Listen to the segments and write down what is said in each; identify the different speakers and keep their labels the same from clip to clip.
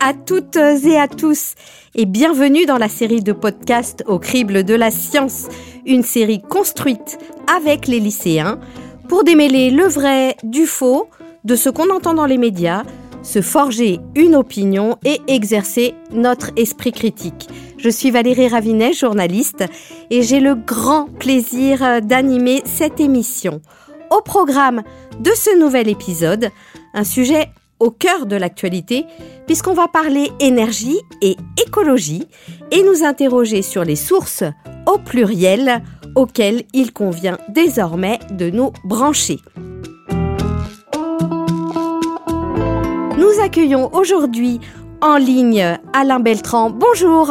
Speaker 1: à toutes et à tous et bienvenue dans la série de podcasts au crible de la science, une série construite avec les lycéens pour démêler le vrai du faux, de ce qu'on entend dans les médias, se forger une opinion et exercer notre esprit critique. Je suis Valérie Ravinet, journaliste, et j'ai le grand plaisir d'animer cette émission. Au programme de ce nouvel épisode, un sujet au cœur de l'actualité, puisqu'on va parler énergie et écologie et nous interroger sur les sources au pluriel auxquelles il convient désormais de nous brancher. Nous accueillons aujourd'hui en ligne Alain Beltran. Bonjour.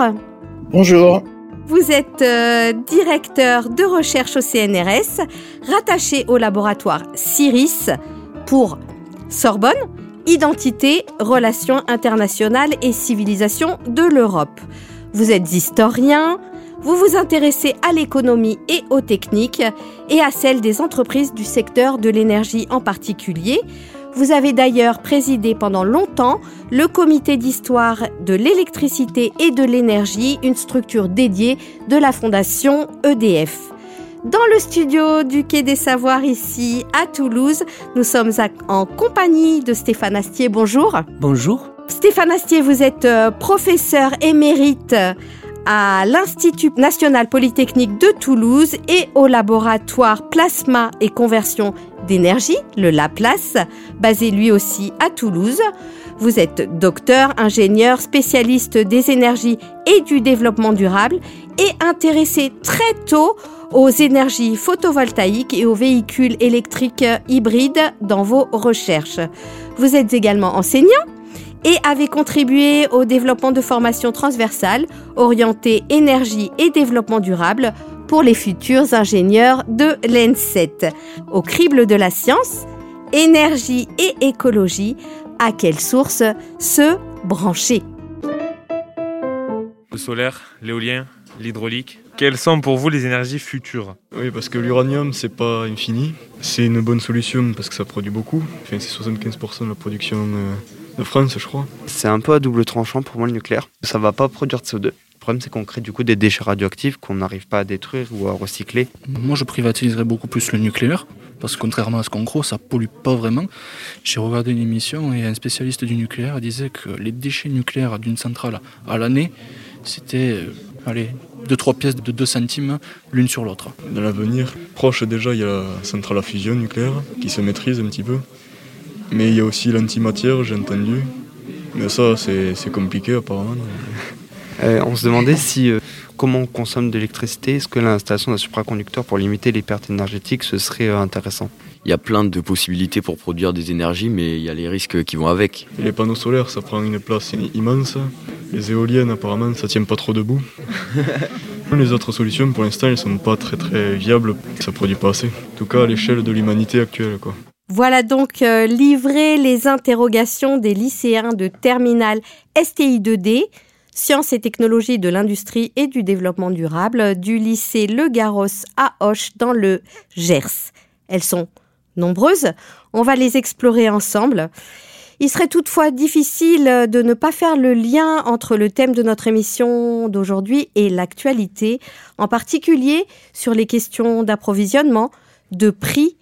Speaker 2: Bonjour.
Speaker 1: Vous êtes euh, directeur de recherche au CNRS, rattaché au laboratoire CIRIS pour Sorbonne, Identité, Relations internationales et civilisation de l'Europe. Vous êtes historien, vous vous intéressez à l'économie et aux techniques et à celles des entreprises du secteur de l'énergie en particulier. Vous avez d'ailleurs présidé pendant longtemps le comité d'histoire de l'électricité et de l'énergie, une structure dédiée de la fondation EDF. Dans le studio du Quai des Savoirs ici à Toulouse, nous sommes en compagnie de Stéphane Astier. Bonjour.
Speaker 3: Bonjour.
Speaker 1: Stéphane Astier, vous êtes euh, professeur émérite à l'Institut national polytechnique de Toulouse et au laboratoire Plasma et conversion d'énergie, le LAPLAS, basé lui aussi à Toulouse. Vous êtes docteur, ingénieur, spécialiste des énergies et du développement durable et intéressé très tôt aux énergies photovoltaïques et aux véhicules électriques hybrides dans vos recherches. Vous êtes également enseignant et avez contribué au développement de formations transversales orientées énergie et développement durable pour les futurs ingénieurs de l'ENSET. Au crible de la science, énergie et écologie, à quelle source se brancher?
Speaker 4: Le solaire, l'éolien, l'hydraulique, quelles sont pour vous les énergies futures
Speaker 5: Oui, parce que l'uranium, c'est pas infini. C'est une bonne solution parce que ça produit beaucoup. Enfin, c'est 75% de la production euh, de France, je crois.
Speaker 3: C'est un peu à double tranchant pour moi le nucléaire. Ça va pas produire de CO2. Le problème, c'est qu'on crée du coup des déchets radioactifs qu'on n'arrive pas à détruire ou à recycler.
Speaker 6: Moi, je privatiserais beaucoup plus le nucléaire. Parce que contrairement à ce qu'on croit, ça pollue pas vraiment. J'ai regardé une émission et un spécialiste du nucléaire disait que les déchets nucléaires d'une centrale à l'année, c'était allez, deux, trois pièces de 2 centimes l'une sur l'autre.
Speaker 5: Dans l'avenir proche, déjà, il y a la centrale à fusion nucléaire qui se maîtrise un petit peu. Mais il y a aussi l'antimatière, j'ai entendu. Mais ça, c'est compliqué apparemment.
Speaker 3: Euh, on se demandait si euh, comment on consomme de l'électricité, est-ce que l'installation d'un supraconducteur pour limiter les pertes énergétiques, ce serait euh, intéressant?
Speaker 7: Il y a plein de possibilités pour produire des énergies, mais il y a les risques qui vont avec.
Speaker 5: les panneaux solaires, ça prend une place immense. Les éoliennes, apparemment, ça tient pas trop debout. les autres solutions, pour l'instant, elles sont pas très très viables. Ça produit pas assez. En tout cas, à l'échelle de l'humanité actuelle, quoi.
Speaker 1: Voilà donc euh, livré les interrogations des lycéens de terminale STI 2D, Sciences et technologies de l'industrie et du développement durable du lycée Le Garros à Hoche dans le Gers. Elles sont nombreuses. On va les explorer ensemble. Il serait toutefois difficile de ne pas faire le lien entre le thème de notre émission d'aujourd'hui et l'actualité, en particulier sur les questions d'approvisionnement, de prix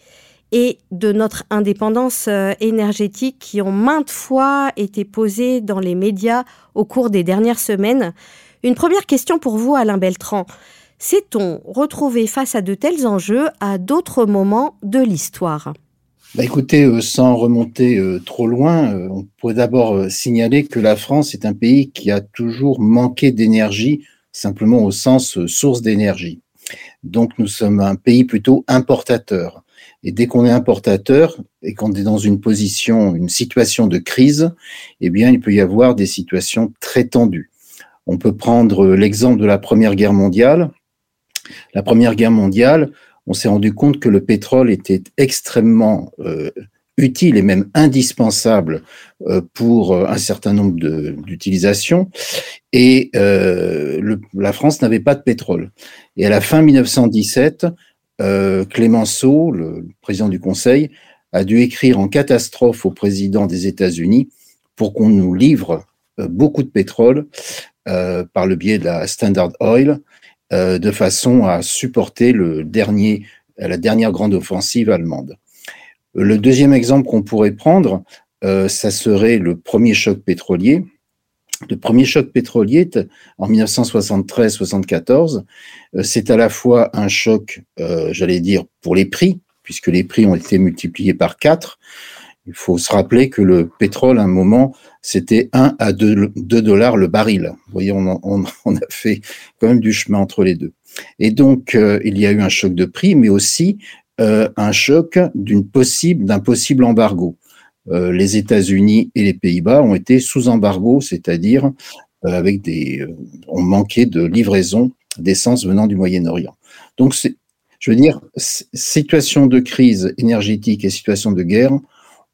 Speaker 1: et de notre indépendance euh, énergétique qui ont maintes fois été posées dans les médias au cours des dernières semaines. Une première question pour vous, Alain Beltran. S'est-on retrouvé face à de tels enjeux à d'autres moments de l'histoire?
Speaker 2: Bah écoutez, euh, sans remonter euh, trop loin, euh, on pourrait d'abord signaler que la France est un pays qui a toujours manqué d'énergie, simplement au sens source d'énergie. Donc nous sommes un pays plutôt importateur. Et dès qu'on est importateur et qu'on est dans une position, une situation de crise, eh bien, il peut y avoir des situations très tendues. On peut prendre l'exemple de la Première Guerre mondiale. La Première Guerre mondiale, on s'est rendu compte que le pétrole était extrêmement euh, utile et même indispensable euh, pour euh, un certain nombre d'utilisations. Et la France n'avait pas de pétrole. Et à la fin 1917, Clémenceau, le président du Conseil, a dû écrire en catastrophe au président des États-Unis pour qu'on nous livre beaucoup de pétrole par le biais de la Standard Oil, de façon à supporter la dernière grande offensive allemande. Le deuxième exemple qu'on pourrait prendre, ça serait le premier choc pétrolier, le premier choc pétrolier en 1973-74, euh, c'est à la fois un choc, euh, j'allais dire, pour les prix, puisque les prix ont été multipliés par 4. Il faut se rappeler que le pétrole, à un moment, c'était 1 à 2, dollars le baril. Vous voyez, on, on, a fait quand même du chemin entre les deux. Et donc, euh, il y a eu un choc de prix, mais aussi un choc d'un possible embargo. Euh, les États-Unis et les Pays-Bas ont été sous embargo, c'est-à-dire euh, avec des, euh, ont manqué de livraison d'essence venant du Moyen-Orient. Donc, je veux dire, situation de crise énergétique et situation de guerre,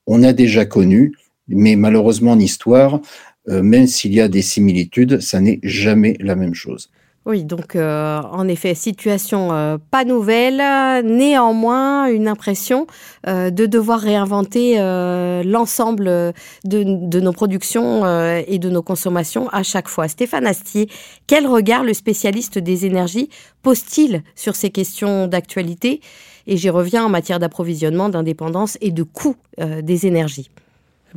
Speaker 2: on a déjà connu, mais malheureusement en histoire, même s'il y a des similitudes, ça n'est jamais la même chose.
Speaker 1: Oui, donc euh, en effet, situation euh, pas nouvelle, néanmoins une impression euh, de devoir réinventer l'ensemble de, nos productions et de nos consommations à chaque fois. Stéphane Astier, quel regard le spécialiste des énergies pose-t-il sur ces questions d'actualité? Et j'y reviens en matière d'approvisionnement, d'indépendance et de coût des énergies.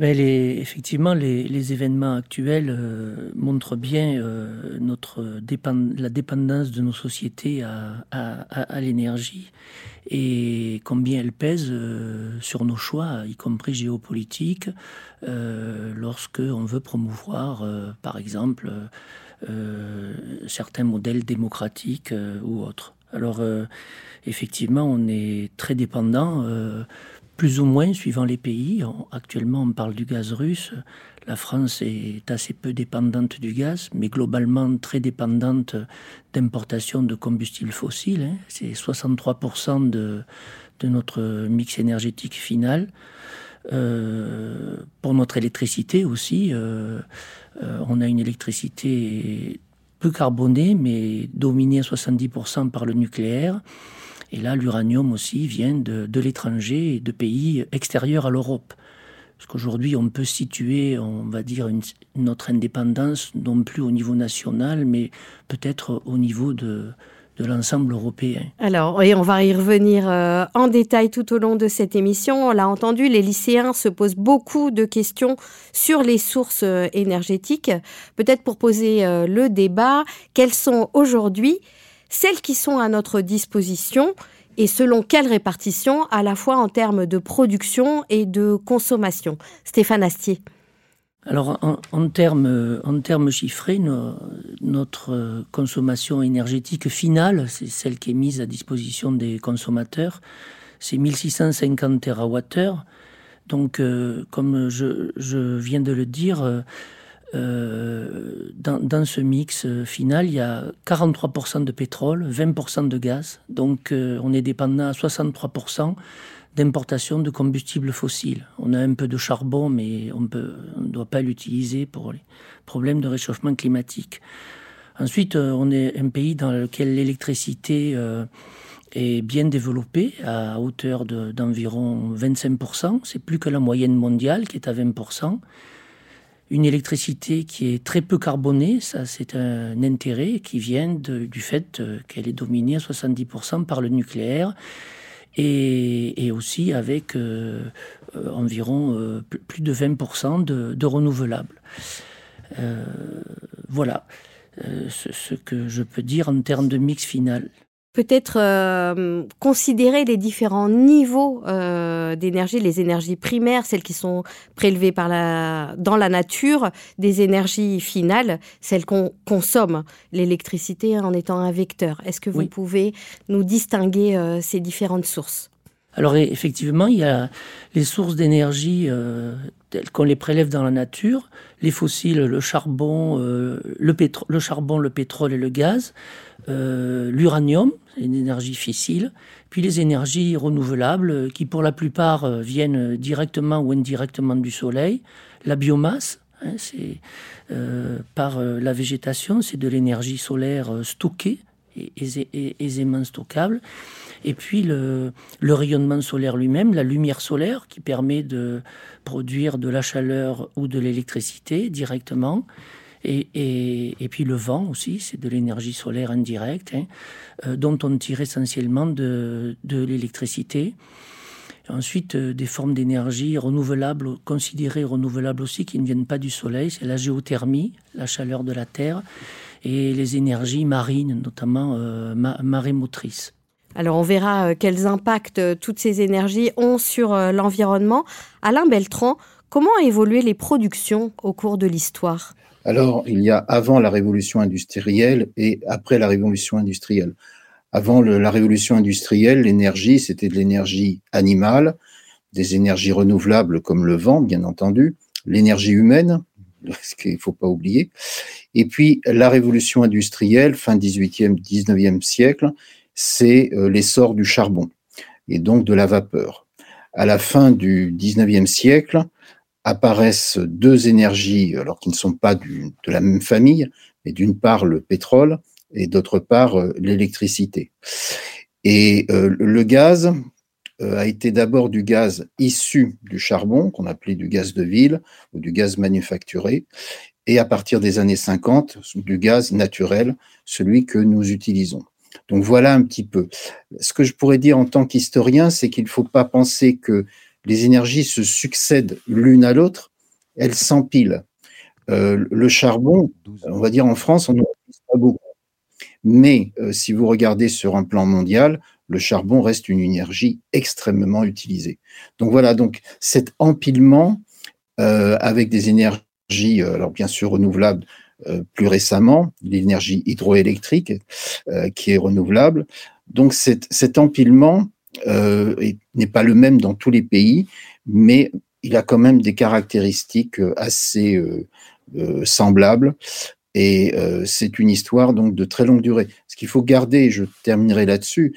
Speaker 8: Ben, effectivement, les, événements actuels euh, montrent bien euh, notre la dépendance de nos sociétés à, l'énergie et combien elle pèse euh, sur nos choix, y compris géopolitiques, lorsque on veut promouvoir, par exemple, certains modèles démocratiques ou autres. Alors, effectivement, on est très dépendant plus ou moins suivant les pays. Actuellement, on parle du gaz russe. La France est assez peu dépendante du gaz, mais globalement très dépendante d'importation de combustibles fossiles. Hein. C'est 63% de, de, notre mix énergétique final. Euh, pour notre électricité aussi, euh, euh, on a une électricité peu carbonée, mais dominée à 70% par le nucléaire. Et là, l'uranium aussi vient de, de l'étranger et de pays extérieurs à l'Europe. Parce qu'aujourd'hui, on peut situer, on va dire, notre indépendance non plus au niveau national, mais peut-être au niveau de, de l'ensemble européen.
Speaker 1: Alors, oui, on va y revenir euh, en détail tout au long de cette émission. On l'a entendu, les lycéens se posent beaucoup de questions sur les sources euh, énergétiques. Peut-être pour poser euh, le débat, quelles sont aujourd'hui celles qui sont à notre disposition et selon quelle répartition, à la fois en termes de production et de consommation? Stéphane Astier.
Speaker 8: Alors, en, termes, en termes chiffrés, notre consommation énergétique finale, c'est celle qui est mise à disposition des consommateurs, c'est 1650 TWh. Donc, euh, comme je, viens de le dire, euh, dans, ce mix final, il y a 43% de pétrole, 20% de gaz. Donc euh, on est dépendant à 63% d'importation de combustibles fossiles. On a un peu de charbon, mais on ne doit pas l'utiliser pour les problèmes de réchauffement climatique. Ensuite, on est un pays dans lequel l'électricité est bien développée, à hauteur d'environ 25%. C'est plus que la moyenne mondiale, qui est à 20% une électricité qui est très peu carbonée, ça c'est un intérêt qui vient du fait euh, qu'elle est dominée à 70% par le nucléaire et, aussi avec euh, euh, environ plus de 20% de, renouvelables. voilà ce, que je peux dire en termes de mix final
Speaker 1: peut-être euh, considérer les différents niveaux euh, d'énergie, les énergies primaires, celles qui sont prélevées par la, dans la nature, des énergies finales, celles qu'on consomme, l'électricité en étant un vecteur. Est-ce que vous pouvez nous distinguer euh, ces différentes sources?
Speaker 8: Alors effectivement, il y a les sources d'énergie telles qu'on les prélève dans la nature, les fossiles, le charbon, le, le pétrole et le gaz. Euh, l'uranium, une énergie fissile, puis les énergies renouvelables qui pour la plupart euh, viennent directement ou indirectement du soleil, la biomasse, hein, c'est euh, par la végétation, c'est de l'énergie solaire stockée aisément stockable. Et puis le, rayonnement solaire lui-même, la lumière solaire qui permet de produire de la chaleur ou de l'électricité directement. Et, et, et, puis le vent aussi, c'est de l'énergie solaire indirecte, hein, euh, dont on tire essentiellement de, de l'électricité. Ensuite, euh, des formes d'énergie renouvelables, considérées renouvelables aussi, qui ne viennent pas du soleil, c'est la géothermie, la chaleur de la terre, et les énergies marines, notamment euh, marémotrices.
Speaker 1: Alors on verra euh, quels impacts euh, toutes ces énergies ont sur l'environnement. Alain Beltran, comment ont évolué les productions au cours de l'histoire?
Speaker 2: Alors il y a avant la révolution industrielle et après la révolution industrielle. Avant le, la révolution industrielle, l'énergie, c'était de l'énergie animale, des énergies renouvelables comme le vent, bien entendu, l'énergie humaine, ce qu'il ne faut pas oublier, et puis la révolution industrielle, fin 18e, 19e siècle, c'est euh, l'essor du charbon et donc de la vapeur. À la fin du 19e siècle, apparaissent deux énergies, alors qui ne sont pas de la même famille, mais d'une part le pétrole et d'autre part euh, l'électricité. Et euh, le gaz a été d'abord du gaz issu du charbon, qu'on appelait du gaz de ville ou du gaz manufacturé, et à partir des années 50, du gaz naturel, celui que nous utilisons. Donc voilà un petit peu. Ce que je pourrais dire en tant qu'historien, c'est qu'il ne faut pas penser que les énergies se succèdent l'une à l'autre, elles s'empilent. Euh, le charbon, on va dire en France, on n'en utilise pas beaucoup. Mais euh, si vous regardez sur un plan mondial, le charbon reste une énergie extrêmement utilisée. Donc voilà, donc cet empilement euh, avec des énergies, alors bien sûr renouvelables, euh, plus récemment, l'énergie hydroélectrique euh, qui est renouvelable. Donc cet, empilement euh, n'est pas le même dans tous les pays, mais il a quand même des caractéristiques assez semblables. Et c'est une histoire donc de très longue durée. Ce qu'il faut garder, je terminerai là-dessus,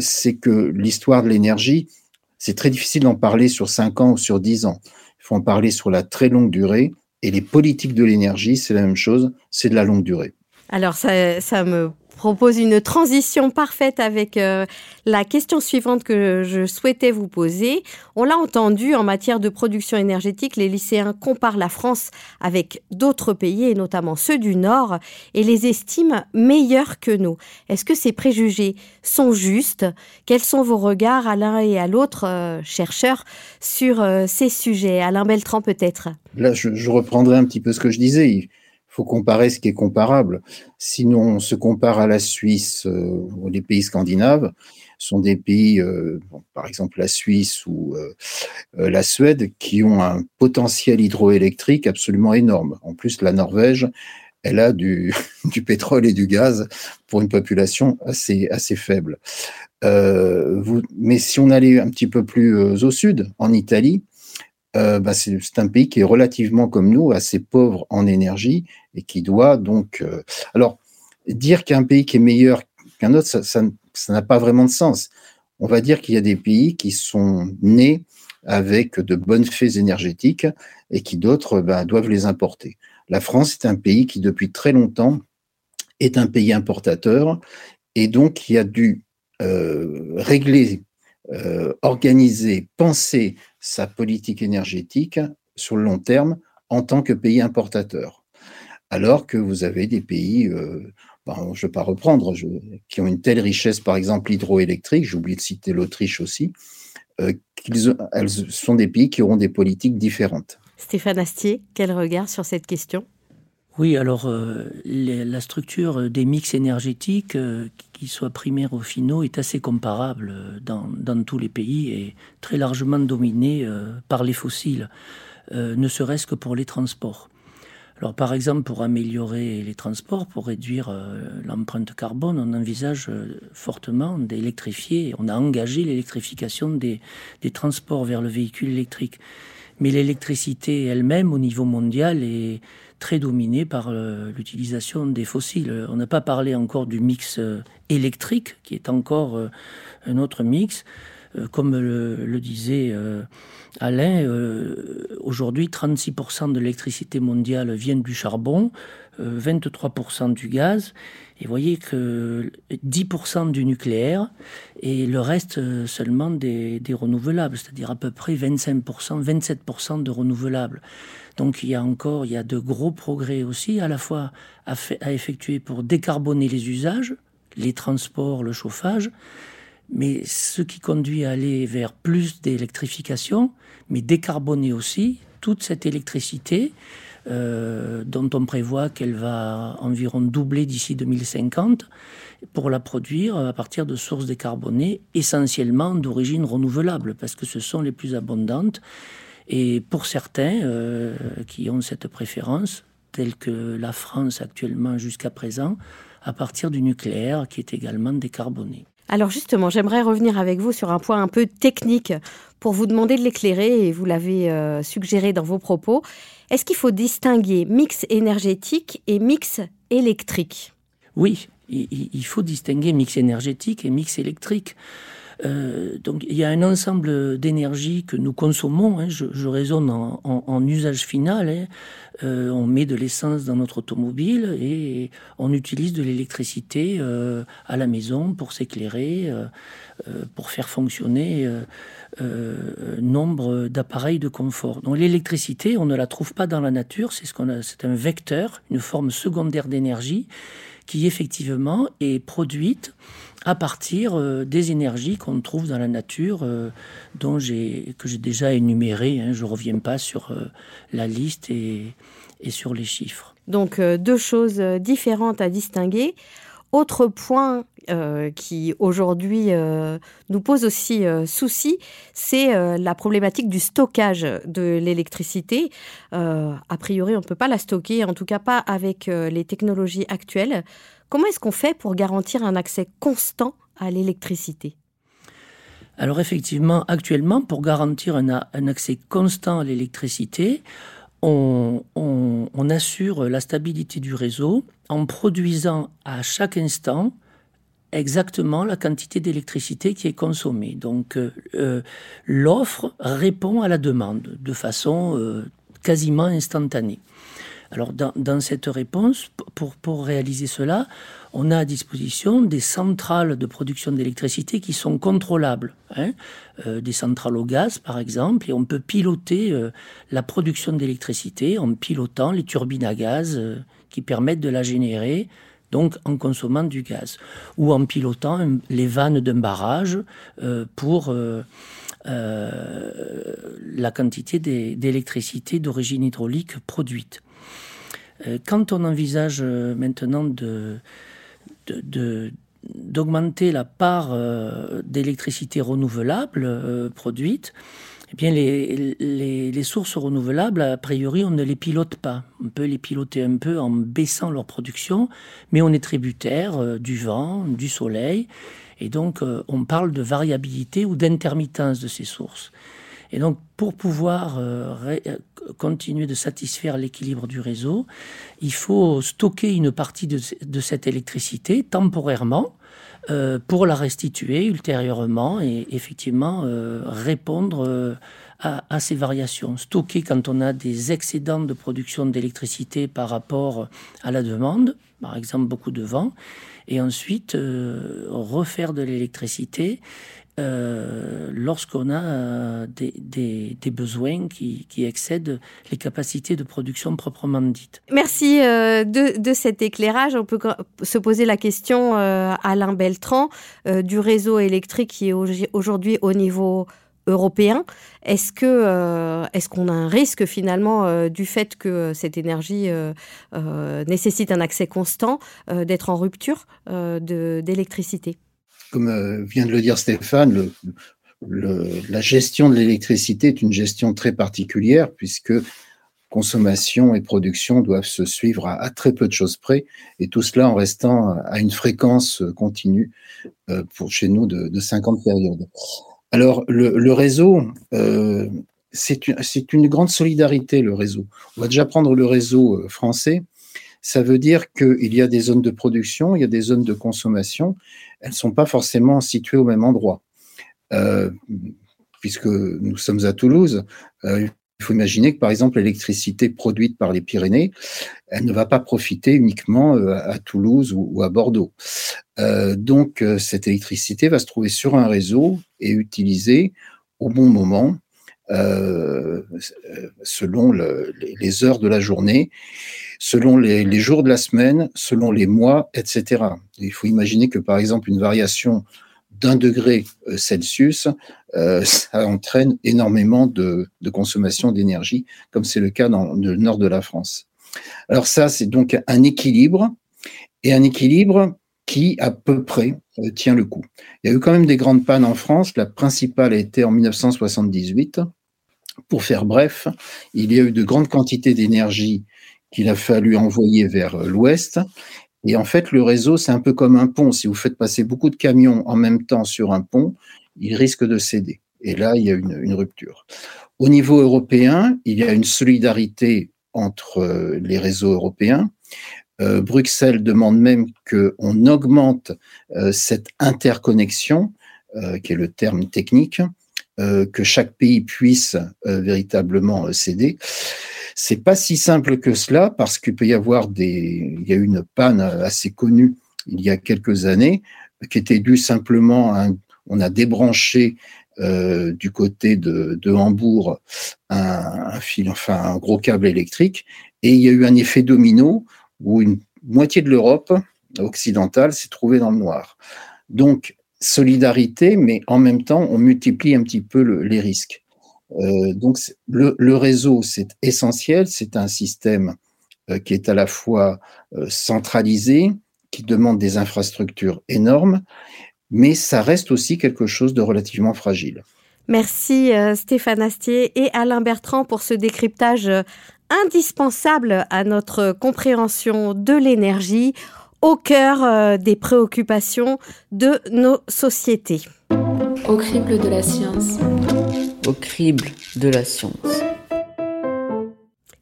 Speaker 2: c'est que l'histoire de l'énergie, c'est très difficile d'en parler sur 5 ans ou sur 10 ans. Il faut en parler sur la très longue durée et les politiques de l'énergie, c'est la même chose, c'est de la longue durée.
Speaker 1: Alors ça, ça me propose une transition parfaite avec euh, la question suivante que je souhaitais vous poser. On l'a entendu, en matière de production énergétique, les lycéens comparent la France avec d'autres pays, et notamment ceux du Nord, et les estiment meilleurs que nous. Est-ce que ces préjugés sont justes? Quels sont vos regards à l'un et à l'autre, euh, chercheurs, sur euh, ces sujets? Alain Beltran peut-être
Speaker 2: Là, je, je reprendrai un petit peu ce que je disais faut comparer ce qui est comparable. Sinon, on se compare à la Suisse euh, ou les pays scandinaves, sont des pays, euh, par exemple la Suisse ou euh, la Suède, qui ont un potentiel hydroélectrique absolument énorme. En plus, la Norvège, elle a du, pétrole et du gaz pour une population assez, assez faible. Mais si on allait un petit peu plus au sud, en Italie, bah c'est un pays qui est relativement comme nous, assez pauvre en énergie et qui doit donc. Euh, alors, dire qu'un pays qui est meilleur qu'un autre, ça, n'a pas vraiment de sens. On va dire qu'il y a des pays qui sont nés avec de bonnes faits énergétiques et qui d'autres bah, doivent les importer. La France est un pays qui depuis très longtemps est un pays importateur et donc qui a dû euh, régler, euh, organiser, penser sa politique énergétique sur le long terme en tant que pays importateur. Alors que vous avez des pays, euh, ben, je ne vais pas reprendre, je, qui ont une telle richesse, par exemple l'hydroélectrique, j'ai oublié de citer l'Autriche aussi, euh, qu'ils, elles sont des pays qui auront des politiques différentes.
Speaker 1: Stéphane Astier, quel regard sur cette question?
Speaker 8: Oui, alors euh, les, la structure des mix énergétiques, euh, qu'ils soient primaires ou finaux, est assez comparable dans, dans, tous les pays et très largement dominée euh, par les fossiles, euh, ne serait-ce que pour les transports. Par exemple, pour améliorer les transports, pour réduire euh, l'empreinte carbone, on envisage euh, fortement d'électrifier, on a engagé l'électrification des, transports vers le véhicule électrique. Mais l'électricité elle-même, au niveau mondial, est très dominée par euh, l'utilisation des fossiles. On n'a pas parlé encore du mix électrique, qui est encore un autre mix. Comme le, disait Alain, aujourd'hui 36% de l'électricité mondiale vient du charbon, 23% du gaz, et vous voyez que 10% du nucléaire et le reste seulement des, renouvelables, c'est-à-dire à peu près 25%, 27% de renouvelables. Donc il y a encore, il y a de gros progrès aussi, à la fois à effectuer pour décarboner les usages, les transports, le chauffage, mais ce qui conduit à aller vers plus d'électrification, mais décarboner aussi toute cette électricité euh, dont on prévoit qu'elle va environ doubler d'ici 2050 pour la produire à partir de sources décarbonées essentiellement d'origine renouvelable parce que ce sont les plus abondantes et pour certains euh, qui ont cette préférence, telle que la France actuellement jusqu'à présent, à partir du nucléaire qui est également décarboné.
Speaker 1: Alors justement, j'aimerais revenir avec vous sur un point un peu technique pour vous demander de l'éclairer, et vous l'avez euh, suggéré dans vos propos. Est-ce qu'il faut distinguer mix énergétique et mix électrique?
Speaker 8: Oui, il faut distinguer mix énergétique et mix électrique. Euh, donc il y a un ensemble d'énergie que nous consommons. Hein, je, raisonne en, usage final. Hein. Euh, on met de l'essence dans notre automobile et on utilise de l'électricité euh, à la maison pour s'éclairer, pour faire fonctionner nombre d'appareils de confort. Donc l'électricité, on ne la trouve pas dans la nature. C'est ce qu'on a, c'est un vecteur, une forme secondaire d'énergie qui effectivement est produite à partir euh, des énergies qu'on trouve dans la nature, euh, dont que j'ai déjà énumérées. Hein. je ne reviens pas sur euh, la liste et, sur les chiffres.
Speaker 1: Donc deux choses différentes à distinguer. Autre point qui aujourd'hui nous pose aussi souci, c'est la problématique du stockage de l'électricité. a priori, on ne peut pas la stocker, en tout cas pas avec les technologies actuelles. Comment est-ce qu'on fait pour garantir un accès constant à l'électricité?
Speaker 8: Alors effectivement, actuellement, pour garantir un, accès constant à l'électricité, on, assure la stabilité du réseau en produisant à chaque instant exactement la quantité d'électricité qui est consommée. Donc euh, euh, l'offre répond à la demande de façon euh, quasiment instantanée. Alors dans, cette réponse, pour, réaliser cela, on a à disposition des centrales de production d'électricité qui sont contrôlables, hein. euh, des centrales au gaz par exemple, et on peut piloter euh, la production d'électricité en pilotant les turbines à gaz euh, qui permettent de la générer donc en consommant du gaz, ou en pilotant les vannes d'un barrage pour la quantité d'électricité d'origine hydraulique produite. Euh, quand on envisage euh, maintenant d'augmenter la part euh, d'électricité renouvelable produite, eh les, sources renouvelables, a priori, on ne les pilote pas. On peut les piloter un peu en baissant leur production, mais on est tributaire du vent, du soleil, et donc on parle de variabilité ou d'intermittence de ces sources. Et donc, pour pouvoir euh, euh, continuer de satisfaire l'équilibre du réseau, il faut stocker une partie de, cette électricité temporairement euh, pour la restituer ultérieurement et effectivement répondre à, à, ces variations. Stocker quand on a des excédents de production d'électricité par rapport à la demande, par exemple beaucoup de vent, et ensuite refaire de l'électricité euh, lorsqu'on a euh, des, besoins qui, excèdent les capacités de production proprement dites.
Speaker 1: Merci euh, de, cet éclairage. On peut se poser la question, Alain Beltran, du réseau électrique qui est aujourd'hui au niveau européen. Est-ce que est-ce qu'on a un risque finalement du fait que cette énergie nécessite un accès constant d'être en rupture d'électricité?
Speaker 2: Comme euh, vient de le dire Stéphane, la gestion de l'électricité est une gestion très particulière puisque consommation et production doivent se suivre à, très peu de choses près, et tout cela en restant à une fréquence continue euh, pour chez nous de, 50 périodes. Alors le, réseau, euh, c'est une, grande solidarité, le réseau. On va déjà prendre le réseau français. Ça veut dire qu'il y a des zones de production, il y a des zones de consommation, elles ne sont pas forcément situées au même endroit. puisque nous sommes à Toulouse, il faut imaginer que, par exemple, l'électricité produite par les Pyrénées, elle ne va pas profiter uniquement euh, à Toulouse ou à Bordeaux. Euh, donc, euh, cette électricité va se trouver sur un réseau et utilisée au bon moment, selon les heures de la journée, selon les, jours de la semaine, selon les mois, etc. Il faut imaginer que, par exemple, une variation d'un degré Celsius euh, ça entraîne énormément de, consommation d'énergie, comme c'est le cas dans le nord de la France. Alors ça, c'est donc un équilibre, et un équilibre qui, à peu près, euh, tient le coup. Il y a eu quand même des grandes pannes en France. La principale a été en 1978. Pour faire bref, il y a eu de grandes quantités d'énergie qu'il a fallu envoyer vers euh, l'ouest. Et en fait, le réseau, c'est un peu comme un pont. Si vous faites passer beaucoup de camions en même temps sur un pont, il risque de céder. Et là, il y a une, rupture. Au niveau européen, il y a une solidarité entre euh, les réseaux européens. Euh, Bruxelles demande même qu'on augmente euh, cette interconnexion, qui est le terme technique, que chaque pays puisse véritablement céder. C'est pas si simple que cela parce qu'il peut y avoir des, il y a une panne assez connue il y a quelques années qui était due simplement à on a débranché euh, du côté de, Hambourg un, fil, enfin un gros câble électrique, et il y a eu un effet domino où une moitié de l'Europe occidentale s'est trouvée dans le noir. Donc solidarité, mais en même temps on multiplie un petit peu les risques. Euh, donc le, réseau c'est essentiel, c'est un système euh, qui est à la fois centralisé, qui demande des infrastructures énormes mais ça reste aussi quelque chose de relativement fragile.
Speaker 1: Merci euh, Stéphane Astier et Alain Bertrand pour ce décryptage euh, indispensable à notre compréhension de l'énergie au cœur euh, des préoccupations de nos sociétés.
Speaker 9: Au crible de la science.
Speaker 10: Crible de la science.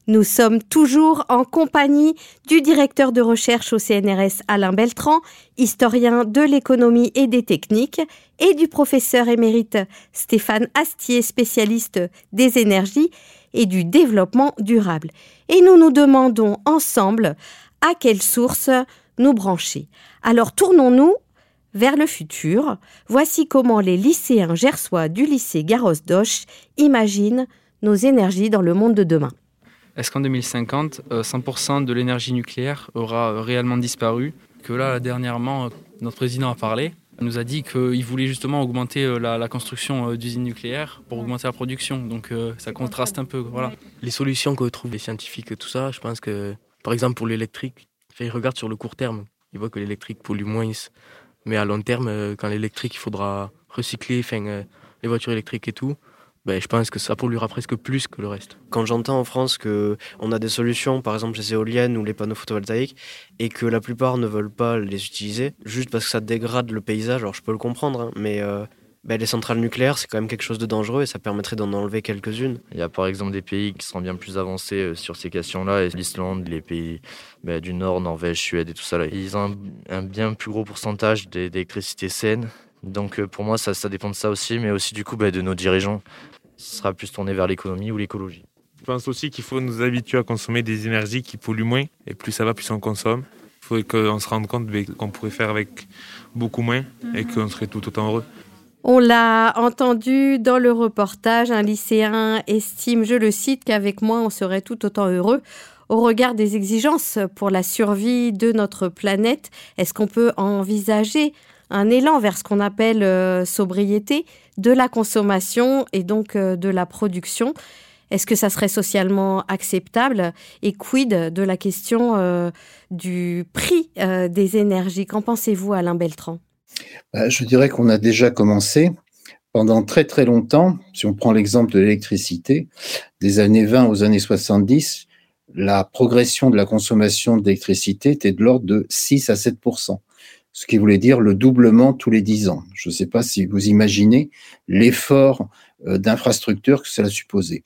Speaker 1: Nous sommes toujours en compagnie du directeur de recherche au CNRS Alain Beltran, historien de l'économie et des techniques, et du professeur émérite Stéphane Astier, spécialiste des énergies et du développement durable. Et nous nous demandons ensemble à quelle source nous brancher. Alors tournons-nous vers le futur. Voici comment les lycéens gersois du lycée Garros-Doche imaginent nos énergies dans le monde de demain.
Speaker 11: Est-ce qu'en 2050, 100% euh, de l'énergie nucléaire aura euh, réellement disparu Que là, dernièrement, euh, notre président a parlé, nous a dit qu'il voulait justement augmenter la, construction d'usines nucléaires pour augmenter la production. Donc ça contraste un peu. Voilà.
Speaker 12: Les solutions que trouvent les scientifiques et tout ça, je pense que, par exemple, pour l'électrique, ils regardent sur le court terme. Ils voient que l'électrique pollue moins. Mais à long terme, quand l'électrique, il faudra recycler les voitures électriques et tout, ben, je pense que ça polluera presque plus que le reste.
Speaker 13: Quand j'entends en France qu'on a des solutions, par exemple les éoliennes ou les panneaux photovoltaïques, et que la plupart ne veulent pas les utiliser, juste parce que ça dégrade le paysage, alors je peux le comprendre, hein, mais euh, ben, les centrales nucléaires, c'est quand même quelque chose de dangereux et ça permettrait d'en enlever quelques-unes.
Speaker 14: Il y a par exemple des pays qui sont bien plus avancés euh, sur ces questions-là, et l'Islande, les pays ben, du Nord, Norvège, Suède et tout ça, là, ils ont un, bien plus gros pourcentage d'électricité saine. Donc euh, pour moi, ça, ça, dépend de ça aussi, mais aussi du coup ben, de nos dirigeants ce sera plus tourné vers l'économie ou l'écologie.
Speaker 4: Je pense aussi qu'il faut nous habituer à consommer des énergies qui polluent moins, et plus ça va, plus on consomme. Il faut qu'on se rende compte qu'on pourrait faire avec beaucoup moins et qu'on serait tout autant heureux.
Speaker 1: On l'a entendu dans le reportage, un lycéen estime, je le cite, qu'avec moins on serait tout autant heureux. Au regard des exigences pour la survie de notre planète, est-ce qu'on peut envisager un élan vers ce qu'on appelle euh, sobriété de la consommation et donc euh, de la production? Est-ce que ça serait socialement acceptable? Et quid de la question euh, du prix des énergies? Qu'en pensez-vous, Alain Beltran
Speaker 2: Je dirais qu'on a déjà commencé. Pendant très très longtemps, si on prend l'exemple de l'électricité, des années 20 aux années 70, la progression de la consommation d'électricité était de l'ordre de 6 à 7% ce qui voulait dire le doublement tous les dix ans. Je ne sais pas si vous imaginez l'effort euh, d'infrastructure que cela supposait.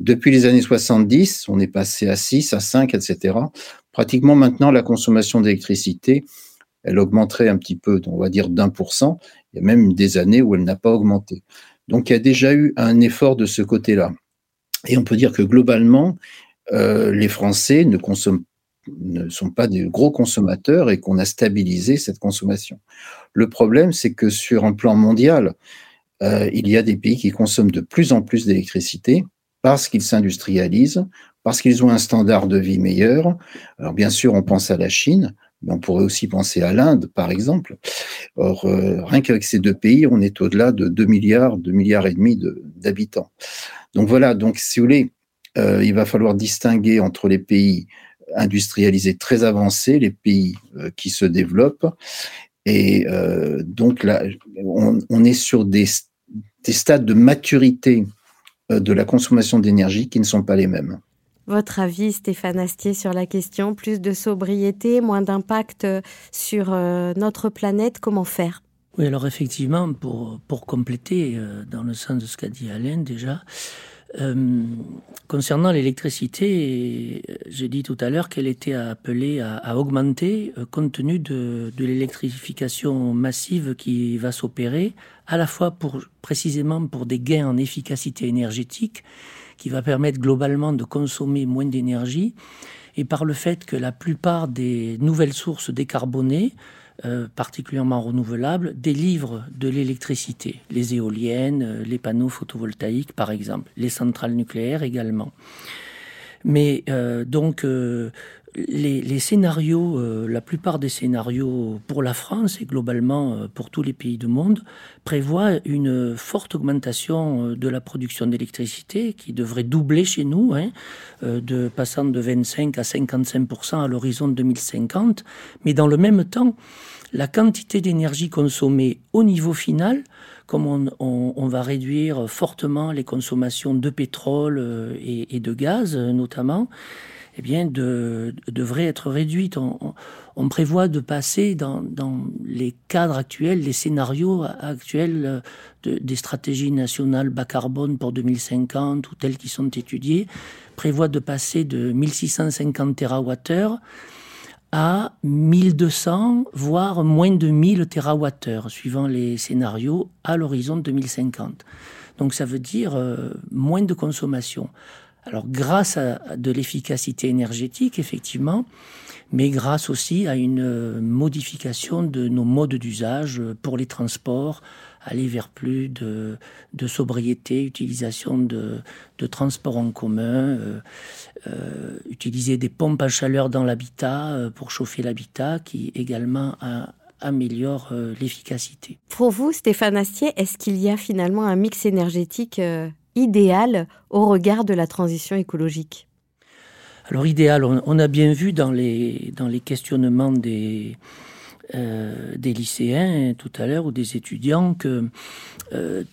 Speaker 2: Depuis les années 70, on est passé à 6, à 5, etc. Pratiquement maintenant, la consommation d'électricité, elle augmenterait un petit peu, on va dire d'un pour cent, Il y a même des années où elle n'a pas augmenté. Donc il y a déjà eu un effort de ce côté-là. Et on peut dire que globalement, euh, les Français ne sont pas des gros consommateurs et qu'on a stabilisé cette consommation. Le problème, c'est que sur un plan mondial, euh, il y a des pays qui consomment de plus en plus d'électricité parce qu'ils s'industrialisent, parce qu'ils ont un standard de vie meilleur. Alors bien sûr, on pense à la Chine, on pourrait aussi penser à l'Inde, par exemple. Or, euh, rien qu'avec ces deux pays, on est au-delà de 2 milliards, 2 milliards et demi d'habitants. Donc voilà, donc si vous voulez, euh, il va falloir distinguer entre les pays industrialisés très avancés, les pays euh, qui se développent. Et donc là, on, est sur des, stades de maturité de la consommation d'énergie qui ne sont pas les mêmes.
Speaker 1: Votre avis, Stéphane Astier, sur la question. Plus de sobriété, moins d'impact sur notre planète, comment faire?
Speaker 8: Oui, alors effectivement, pour, pour compléter, dans le sens de ce qu'a dit Alain déjà, euh, concernant l'électricité, j'ai dit tout à l'heure qu'elle était appelée à, augmenter euh, compte tenu de, de l'électrification massive qui va s'opérer, à la fois pour précisément pour des gains en efficacité énergétique, qui va permettre globalement de consommer moins d'énergie, et par le fait que la plupart des nouvelles sources décarbonées euh, particulièrement renouvelables délivrent de l'électricité, les éoliennes, euh, les panneaux photovoltaïques par exemple, les centrales nucléaires également. Mais euh, donc les, scénarios, la plupart des scénarios pour la France et globalement pour tous les pays du monde prévoient une forte augmentation de la production d'électricité qui devrait doubler chez nous, hein, de passant de 25 à 55% à l'horizon 2050. Mais dans le même temps, la quantité d'énergie consommée au niveau final, comme on, va réduire fortement les consommations de pétrole euh, et, de gaz notamment, eh bien, devrait être réduite. On, prévoit de passer dans, les cadres actuels, les scénarios actuels euh, des stratégies nationales bas carbone pour 2050 ou telles qui sont étudiées, prévoit de passer de 1650 TWh à 1200, voire moins de 1000 TWh, suivant les scénarios, à l'horizon 2050. Donc ça veut dire euh, moins de consommation. Alors grâce à de l'efficacité énergétique, effectivement, mais grâce aussi à une euh, modification de nos modes d'usage pour les transports, aller vers plus de, sobriété, utilisation de, transports en commun, euh, euh, utiliser des pompes à chaleur dans l'habitat euh, pour chauffer l'habitat, qui également améliore l'efficacité.
Speaker 1: Pour vous, Stéphane Astier, est-ce qu'il y a finalement un mix énergétique idéal au regard de la transition écologique?
Speaker 8: Alors idéal, on, a bien vu dans les, questionnements des, euh, des lycéens tout à l'heure ou des étudiants que euh,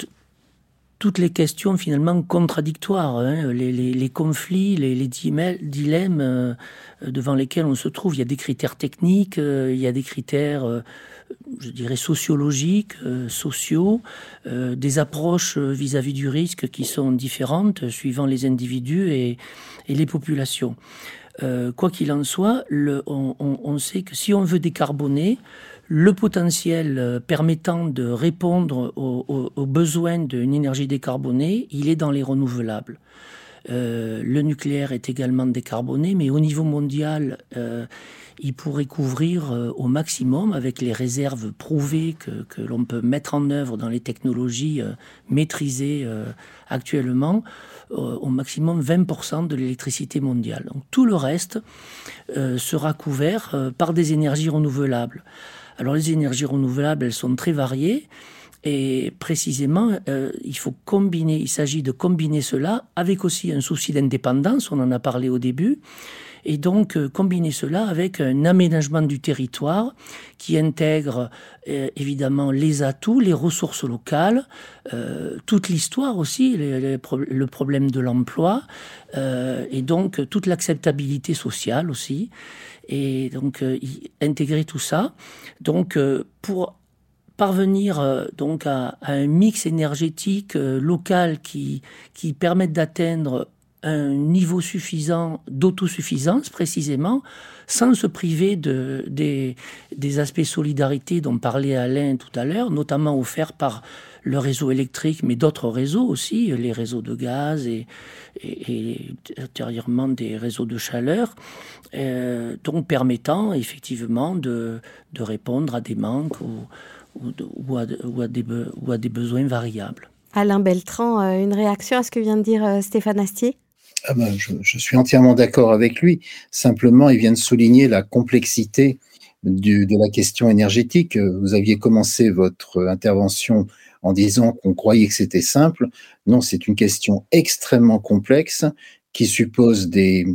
Speaker 8: toutes les questions finalement contradictoires, hein, les, conflits, les, dilemmes euh, devant lesquels on se trouve. Il y a des critères techniques, il y a des critères, je dirais, sociologiques, sociaux, des approches vis-à-vis du risque qui sont différentes suivant les individus et les populations. Euh, quoi qu'il en soit, on, sait que si on veut décarboner, le potentiel euh, permettant de répondre aux, besoins d'une énergie décarbonée, il est dans les renouvelables. Euh, le nucléaire est également décarboné, mais au niveau mondial, il pourrait couvrir au maximum, avec les réserves prouvées que, l'on peut mettre en œuvre dans les technologies maîtrisées actuellement, euh, au maximum 20% de l'électricité mondiale. Donc tout le reste euh, sera couvert euh, par des énergies renouvelables. Alors les énergies renouvelables, elles sont très variées. Et précisément, il faut combiner, il s'agit de combiner cela avec aussi un souci d'indépendance, on en a parlé au début, et donc euh, combiner cela avec un aménagement du territoire qui intègre euh, évidemment les atouts, les ressources locales, euh, toute l'histoire aussi, le problème de l'emploi, et donc toute l'acceptabilité sociale aussi, et donc intégrer tout ça. Donc pour parvenir donc à, un mix énergétique local qui, qui permette d'atteindre un niveau suffisant d'autosuffisance précisément, sans se priver de, des, des aspects solidarité dont parlait Alain tout à l'heure, notamment offerts par le réseau électrique, mais d'autres réseaux aussi, les réseaux de gaz et, et, ultérieurement des réseaux de chaleur, euh, donc permettant effectivement de, de, répondre à des manques ou, ou, ou, à, ou, des, à des besoins variables.
Speaker 1: Alain Beltran, euh, une réaction à ce que vient de dire euh, Stéphane Astier?
Speaker 2: Ah ben, je, suis entièrement d'accord avec lui. Simplement, il vient de souligner la complexité de la question énergétique. Vous aviez commencé votre intervention en disant qu'on croyait que c'était simple. Non, c'est une question extrêmement complexe qui suppose des,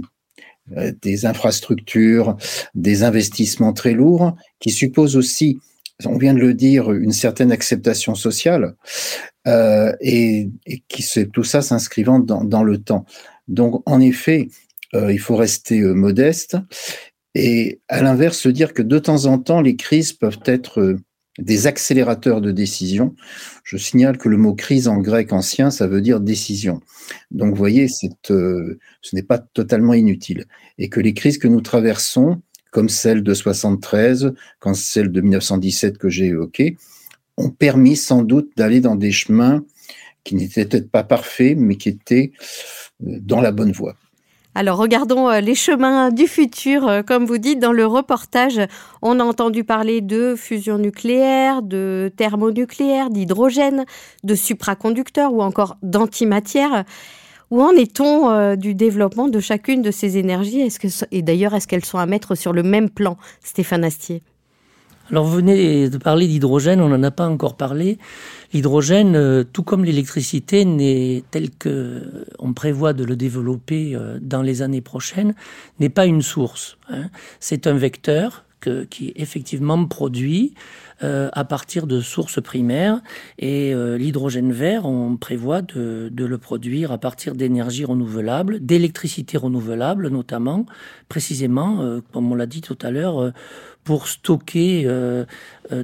Speaker 2: euh, infrastructures, des investissements très lourds, qui suppose aussi, on vient de le dire, une certaine acceptation sociale, euh, et, qui tout ça s'inscrivant dans, le temps. Donc, en effet, euh, il faut rester euh, modeste et à l'inverse, se dire que de temps en temps, les crises peuvent être euh, des accélérateurs de décision. Je signale que le mot crise en grec ancien, ça veut dire décision. Donc, vous voyez, ce n'est pas totalement inutile. Et que les crises que nous traversons, comme celle de 73, comme celle de 1917 que j'ai évoquée, ont permis sans doute d'aller dans des chemins qui n'étaient peut-être pas parfaits, mais qui étaient dans la bonne voie.
Speaker 1: Alors regardons euh, les chemins du futur. Euh, comme vous dites dans le reportage, on a entendu parler de fusion nucléaire, de thermonucléaire, d'hydrogène, de supraconducteurs ou encore d'antimatière. Où en est-on du développement de chacune de ces énergies? Est-ce que, Et d'ailleurs, est-ce qu'elles sont à mettre sur le même plan, Stéphane Astier
Speaker 8: alors vous venez de parler d'hydrogène, on n'en a pas encore parlé. L'hydrogène, euh, tout comme l'électricité, n'est tel que on prévoit de le développer euh, dans les années prochaines, n'est pas une source. Hein. C'est un vecteur que, qui effectivement produit euh, à partir de sources primaires et euh, l'hydrogène vert, on prévoit de, le produire à partir d'énergies renouvelables, d'électricité renouvelable notamment, précisément, euh, comme on l'a dit tout à l'heure, pour stocker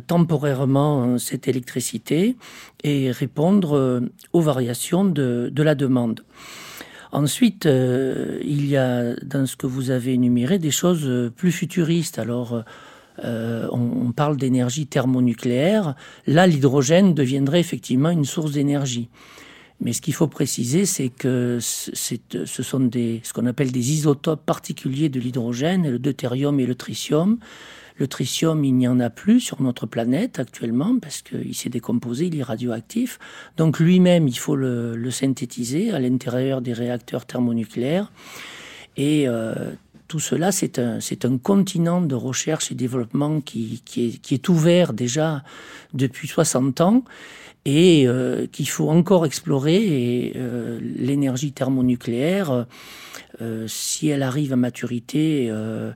Speaker 8: temporairement cette électricité et répondre aux variations de, la demande. Ensuite, euh, il y a dans ce que vous avez énuméré des choses plus futuristes. Alors, euh, on, parle d'énergie thermonucléaire. Là, l'hydrogène deviendrait effectivement une source d'énergie. Mais ce qu'il faut préciser, c'est que ce sont ce qu'on appelle des isotopes particuliers de l'hydrogène, le deutérium et le tritium. Le tritium, il n'y en a plus sur notre planète actuellement parce qu'il s'est décomposé, il est radioactif. Donc lui-même, il faut le, synthétiser à l'intérieur des réacteurs thermonucléaires. Et euh, tout cela, c'est un, continent de recherche et développement qui, est, ouvert déjà depuis 60 ans et euh, qu'il faut encore explorer. Euh, l'énergie thermonucléaire, euh, si elle arrive à maturité, euh,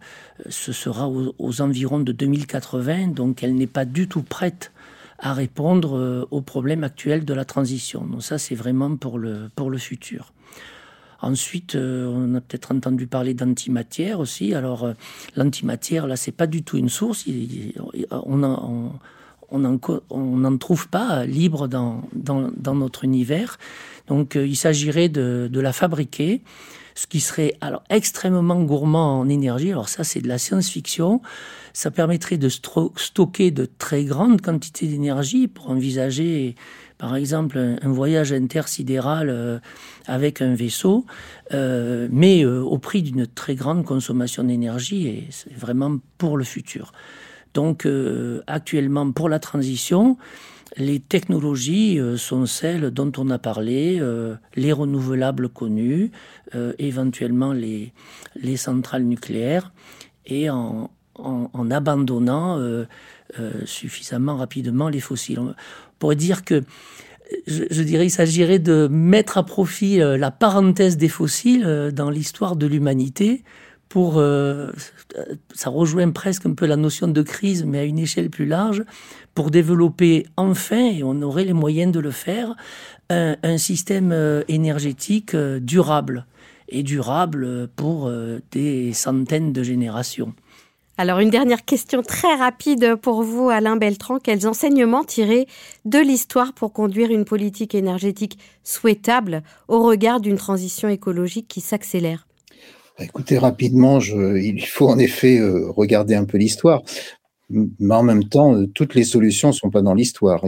Speaker 8: ce sera aux, environs de 2080, donc elle n'est pas du tout prête à répondre aux problèmes actuels de la transition. Donc ça, c'est vraiment pour le futur. Ensuite, euh, on a peut-être entendu parler d'antimatière aussi. Alors, euh, l'antimatière, là, c'est pas du tout une source. On, a, n'en trouve pas libre dans, notre univers. Donc, euh, il s'agirait de, de, la fabriquer, ce qui serait alors extrêmement gourmand en énergie. Alors ça, c'est de la science-fiction. Ça permettrait de stocker de très grandes quantités d'énergie pour envisager par exemple un, voyage intersidéral euh, avec un vaisseau, euh, mais euh, au prix d'une très grande consommation d'énergie, et c'est vraiment pour le futur. Donc euh, actuellement, pour la transition, les technologies sont celles dont on a parlé, les renouvelables connus, éventuellement les, les centrales nucléaires, et en, en, abandonnant suffisamment rapidement les fossiles pourrait dire que je, dirais il s'agirait de mettre à profit euh, la parenthèse des fossiles euh, dans l'histoire de l'humanité pour euh, ça rejoint presque un peu la notion de crise mais à une échelle plus large pour développer enfin et on aurait les moyens de le faire un, système euh, énergétique euh, durable et durable pour euh, des centaines de générations.
Speaker 1: Alors une dernière question très rapide pour vous, Alain Beltran. Quels enseignements tirer de l'histoire pour conduire une politique énergétique souhaitable au regard d'une transition écologique qui s'accélère?
Speaker 2: Écoutez, rapidement, il faut en effet euh, regarder un peu l'histoire, mais en même temps, euh, toutes les solutions ne sont pas dans l'histoire.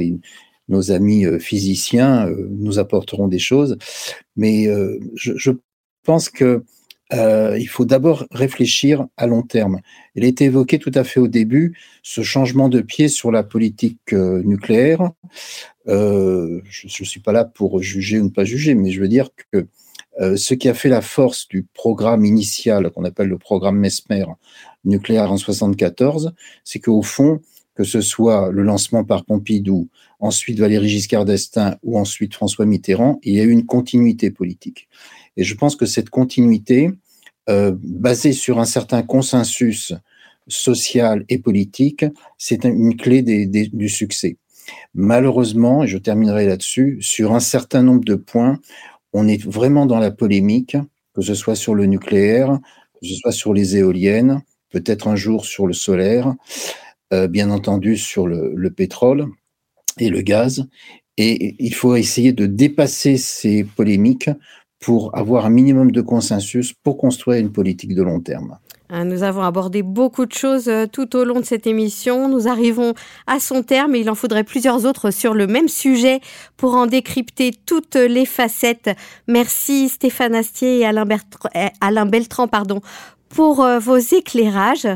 Speaker 2: Nos amis euh, physiciens nous apporteront des choses, mais je pense que euh, il faut d'abord réfléchir à long terme. Il a été évoqué tout à fait au début, ce changement de pied sur la politique euh, nucléaire. Euh, je ne suis pas là pour juger ou ne pas juger, mais je veux dire que ce qui a fait la force du programme initial, qu'on appelle le programme Mesmer nucléaire en 74, c'est qu'au fond, que ce soit le lancement par Pompidou, ensuite Valéry Giscard d'Estaing ou ensuite François Mitterrand, il y a eu une continuité politique. Et je pense que cette continuité, euh, basée sur un certain consensus social et politique, c'est une clé du succès. Malheureusement, et je terminerai là-dessus, sur un certain nombre de points, on est vraiment dans la polémique, que ce soit sur le nucléaire, que ce soit sur les éoliennes, peut-être un jour sur le solaire, bien entendu sur le, pétrole et le gaz. Et il faut essayer de dépasser ces polémiques pour avoir un minimum de consensus pour construire une politique de long terme.
Speaker 1: Hein, nous avons abordé beaucoup de choses euh, tout au long de cette émission. Nous arrivons à son terme et il en faudrait plusieurs autres sur le même sujet pour en décrypter toutes les facettes. Merci Stéphane Astier et Alain, eh, Alain Beltran pardon, pour euh, vos éclairages.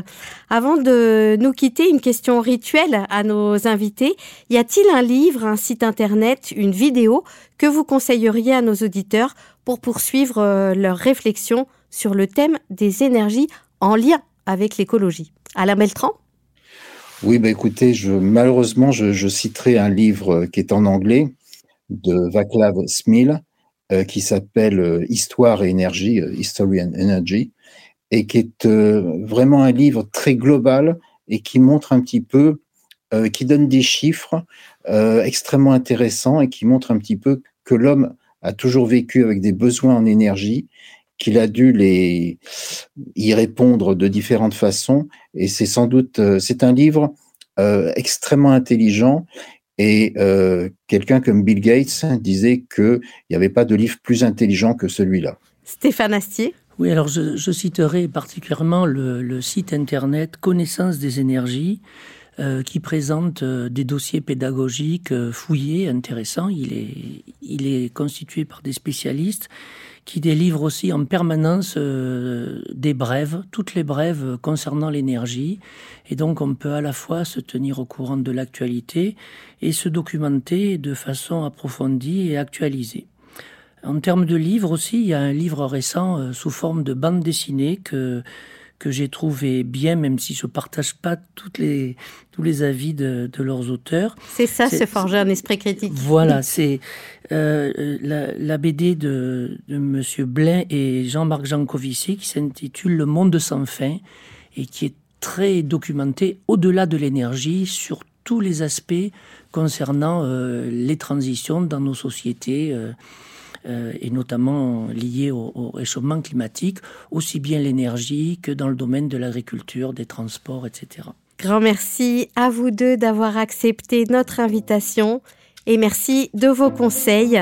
Speaker 1: Avant de nous quitter, une question rituelle à nos invités. Y a-t-il un livre, un site internet, une vidéo que vous conseilleriez à nos auditeurs pour poursuivre euh, leur réflexion sur le thème des énergies en lien avec l'écologie? Alain Beltran
Speaker 2: Oui, bah écoutez, malheureusement, je, citerai un livre qui est en anglais de Vaclav Smil euh, qui s'appelle Histoire et énergie, History and Energy, et qui est euh, vraiment un livre très global et qui montre un petit peu, euh, qui donne des chiffres euh, extrêmement intéressants et qui montre un petit peu que l'homme a toujours vécu avec des besoins en énergie, qu'il a dû les y répondre de différentes façons. Et c'est sans doute, c'est un livre extrêmement intelligent. Et quelqu'un comme Bill Gates disait qu'il n'y avait pas de livre plus intelligent que celui-là.
Speaker 1: Stéphane Astier
Speaker 8: oui, alors je, citerai particulièrement le, site internet Connaissance des énergies, euh, qui présente euh, des dossiers pédagogiques euh, fouillés, intéressants. Il est, il est constitué par des spécialistes qui délivrent aussi en permanence des brèves, toutes les brèves concernant l'énergie. Et donc on peut à la fois se tenir au courant de l'actualité et se documenter de façon approfondie et actualisée. En termes de livres aussi, il y a un livre récent euh, sous forme de bande dessinée que que j'ai trouvé bien, même si je ne partage pas toutes les, tous les avis de, de leurs auteurs.
Speaker 1: C'est ça, se forger un esprit critique.
Speaker 8: Voilà, c'est euh, la, la, BD de, de M. Blain et Jean-Marc Jancovici qui s'intitule Le monde sans fin et qui est très documenté au-delà de l'énergie sur tous les aspects concernant euh, les transitions dans nos sociétés. Euh, euh, et notamment liées au, réchauffement climatique, aussi bien l'énergie que dans le domaine de l'agriculture, des transports, etc.
Speaker 1: Grand merci à vous deux d'avoir accepté notre invitation et merci de vos conseils.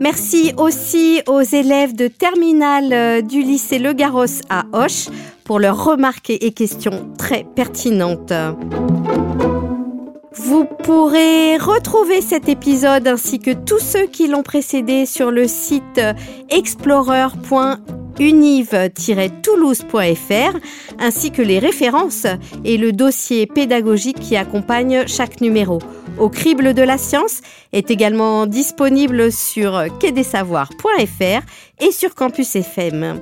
Speaker 1: Merci aussi aux élèves de terminale euh, du lycée Le Garros à Hoche pour leurs remarques et questions très pertinentes. Vous pourrez retrouver cet épisode ainsi que tous ceux qui l'ont précédé sur le site explorer.univ-toulouse.fr ainsi que les références et le dossier pédagogique qui accompagne chaque numéro. Au crible de la science est également disponible sur quai-des-savoirs.fr et sur Campus FM.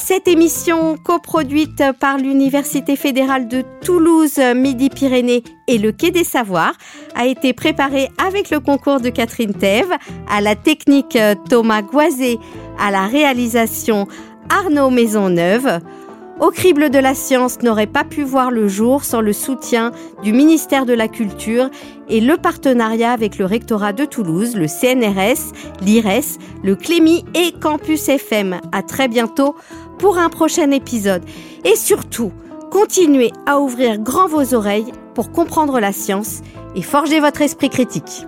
Speaker 1: Cette émission, coproduite par l'Université fédérale de Toulouse, Midi-Pyrénées et le Quai des Savoirs, a été préparée avec le concours de Catherine Thèves, à la technique Thomas Goisé, à la réalisation Arnaud Maisonneuve. Au crible de la science n'aurait pas pu voir le jour sans le soutien du ministère de la Culture et le partenariat avec le rectorat de Toulouse, le CNRS, l'IRES, le Clémy et Campus FM. À très bientôt pour un prochain épisode. Et surtout, Continuez à ouvrir grand vos oreilles pour comprendre la science et forger votre esprit critique.